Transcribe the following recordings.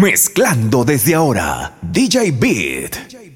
Mezclando desde ahora, DJ Beat.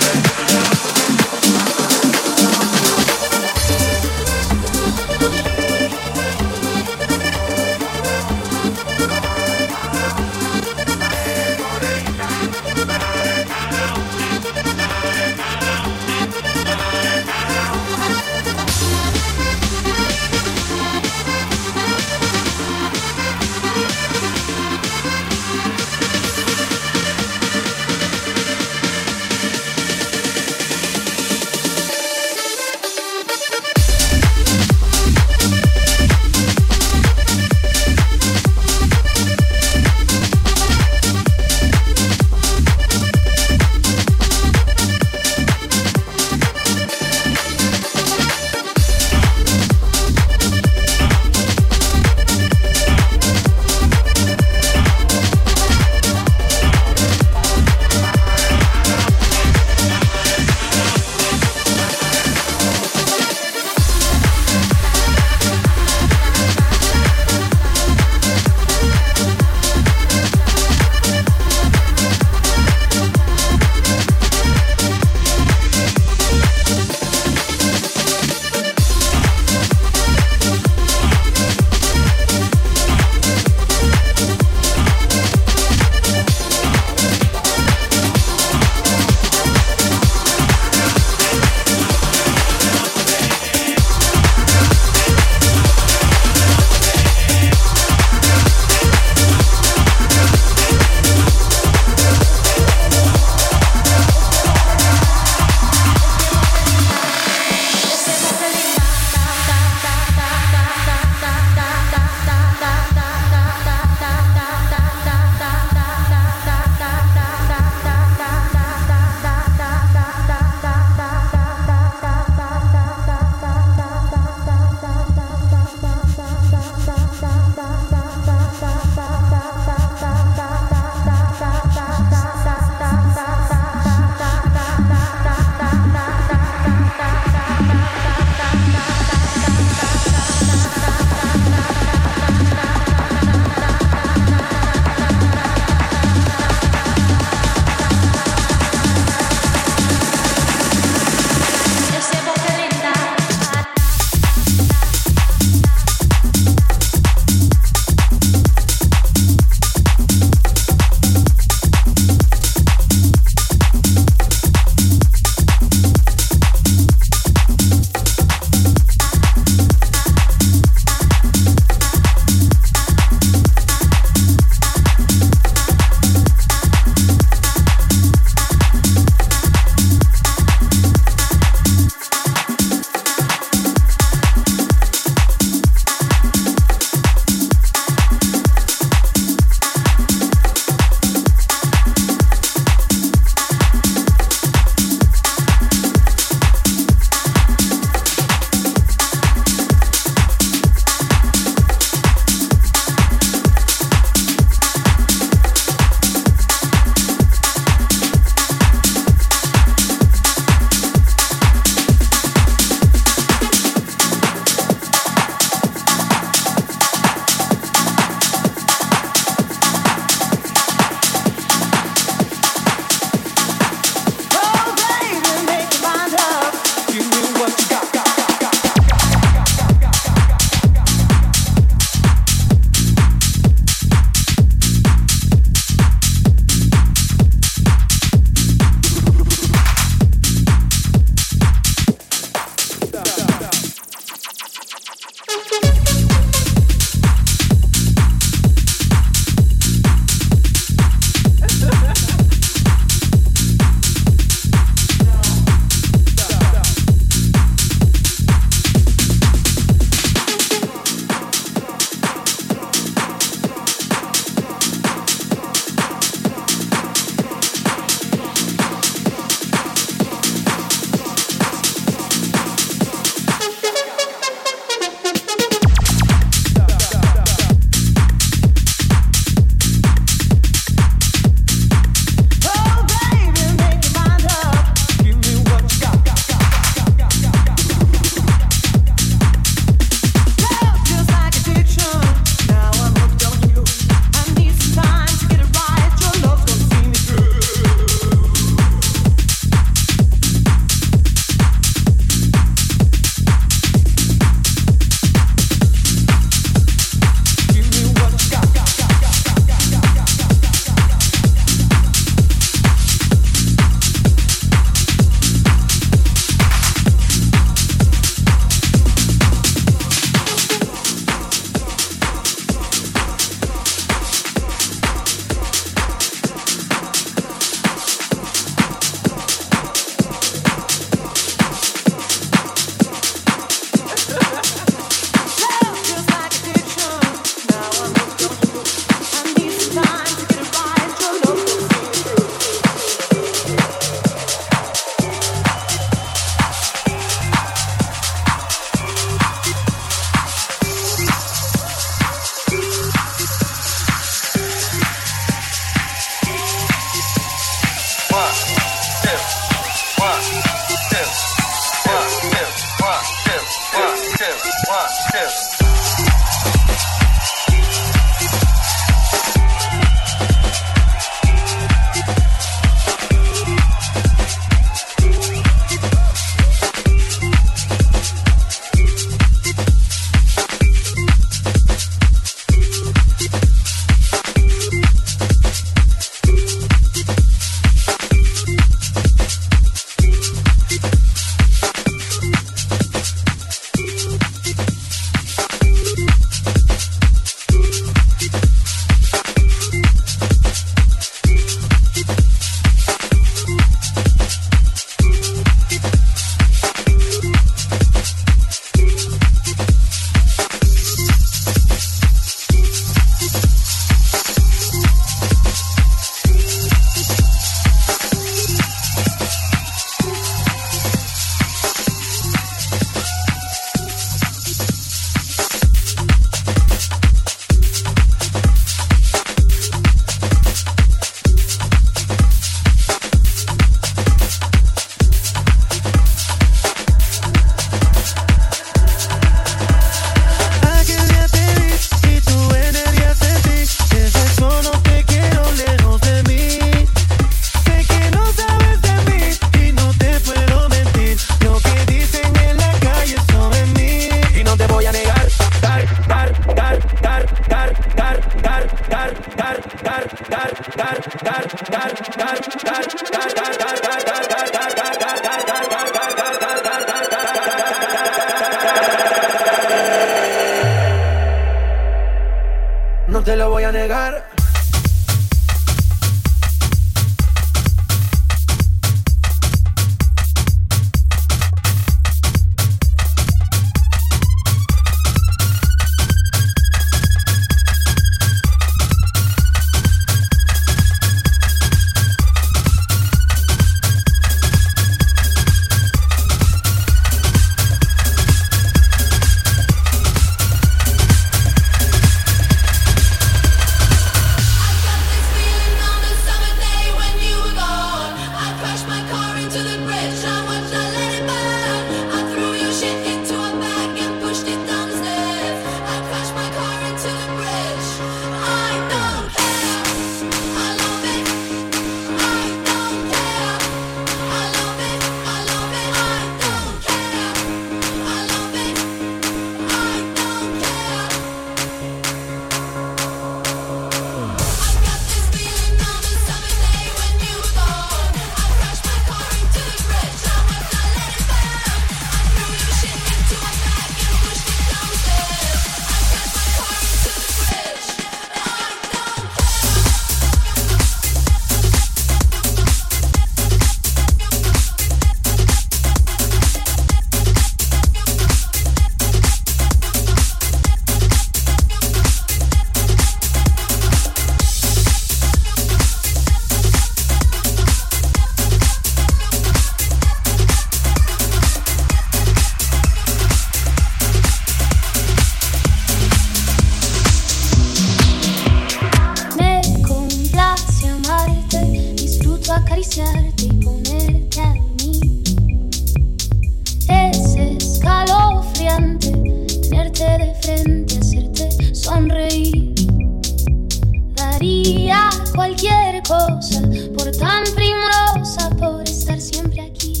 daría cualquier cosa por tan primorosa, por estar siempre aquí.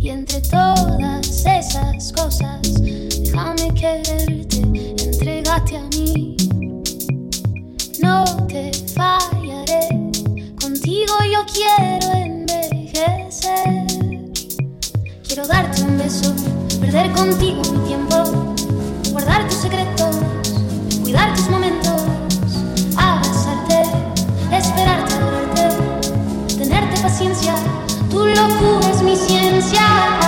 Y entre todas esas cosas, déjame quererte, entregate a mí. No te fallaré, contigo yo quiero envejecer. Quiero darte un beso, perder contigo mi tiempo, guardar tu secreto locura es mi ciencia.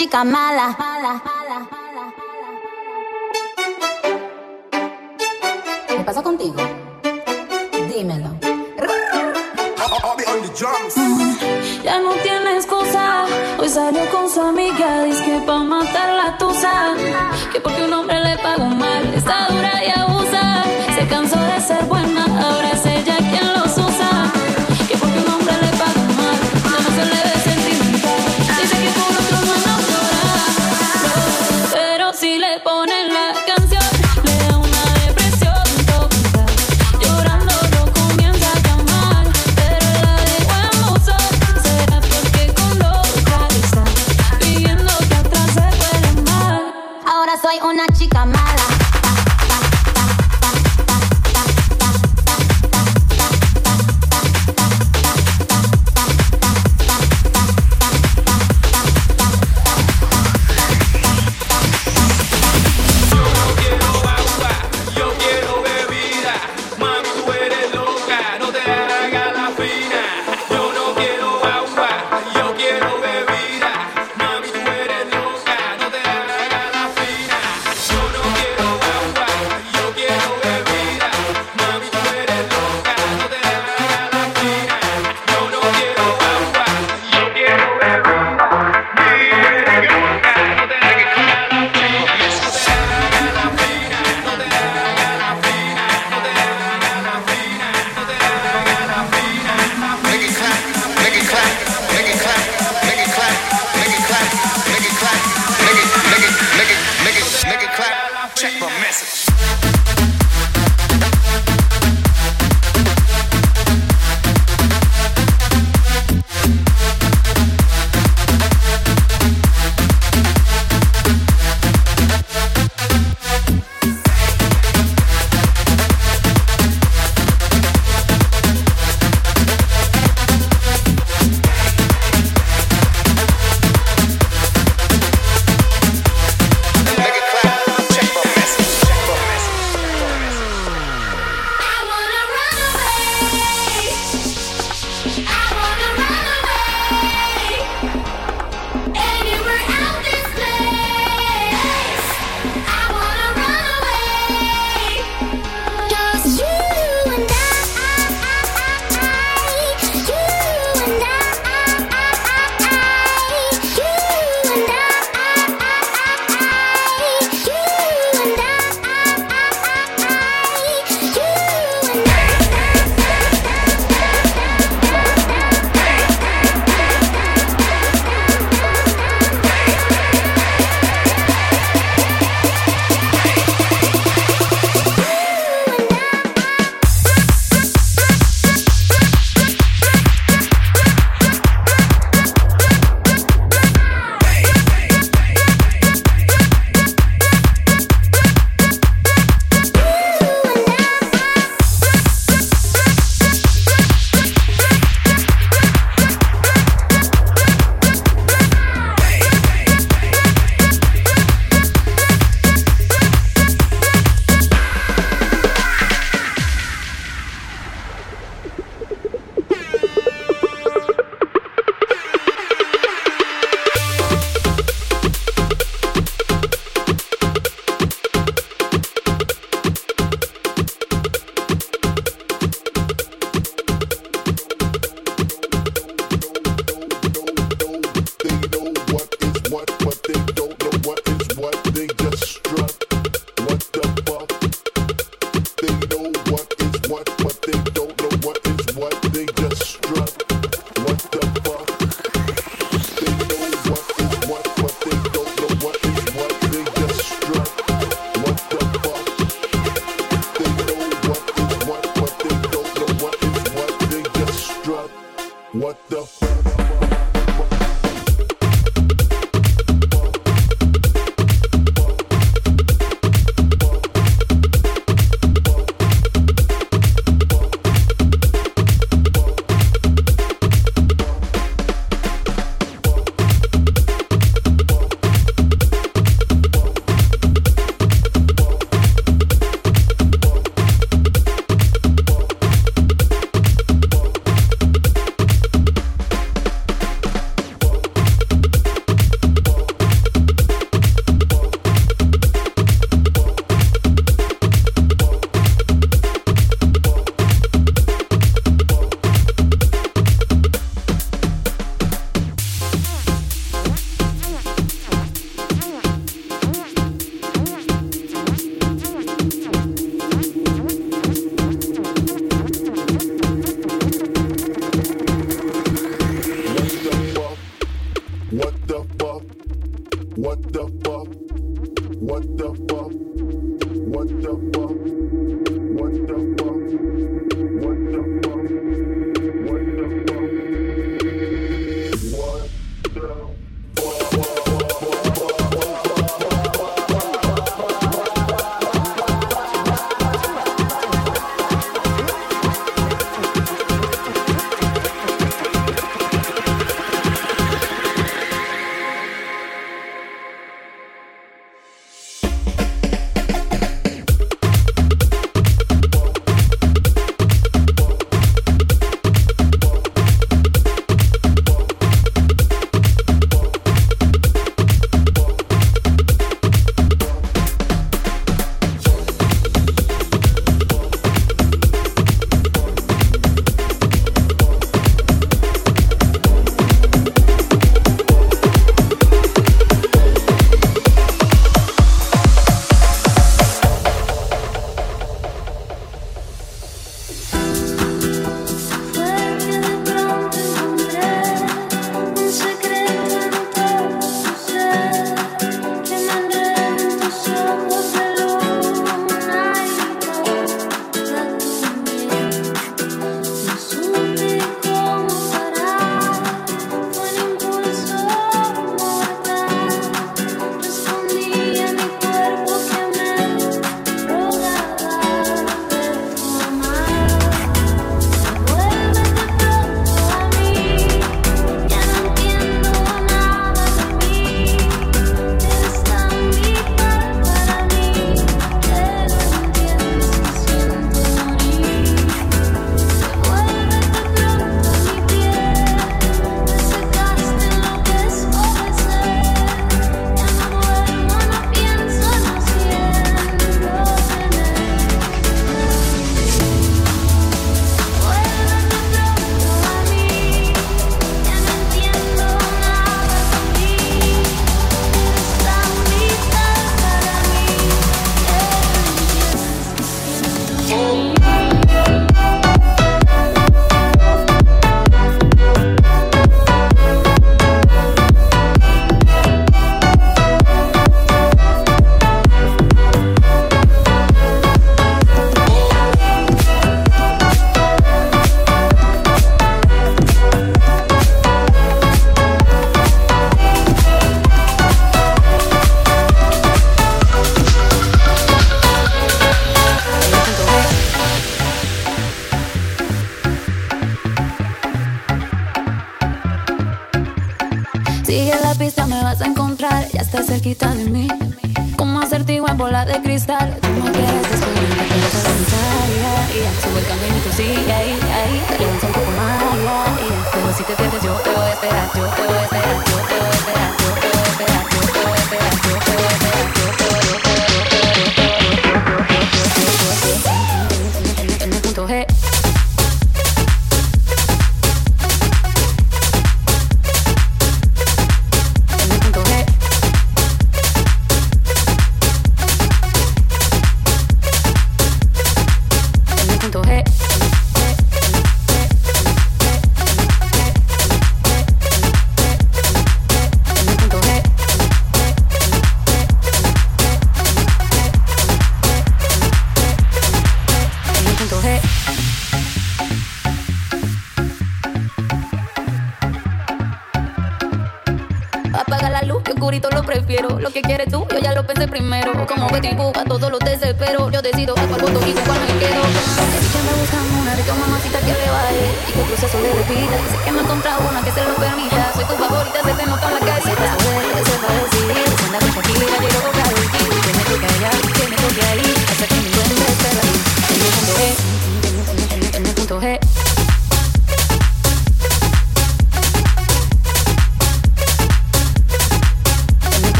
Chica mala.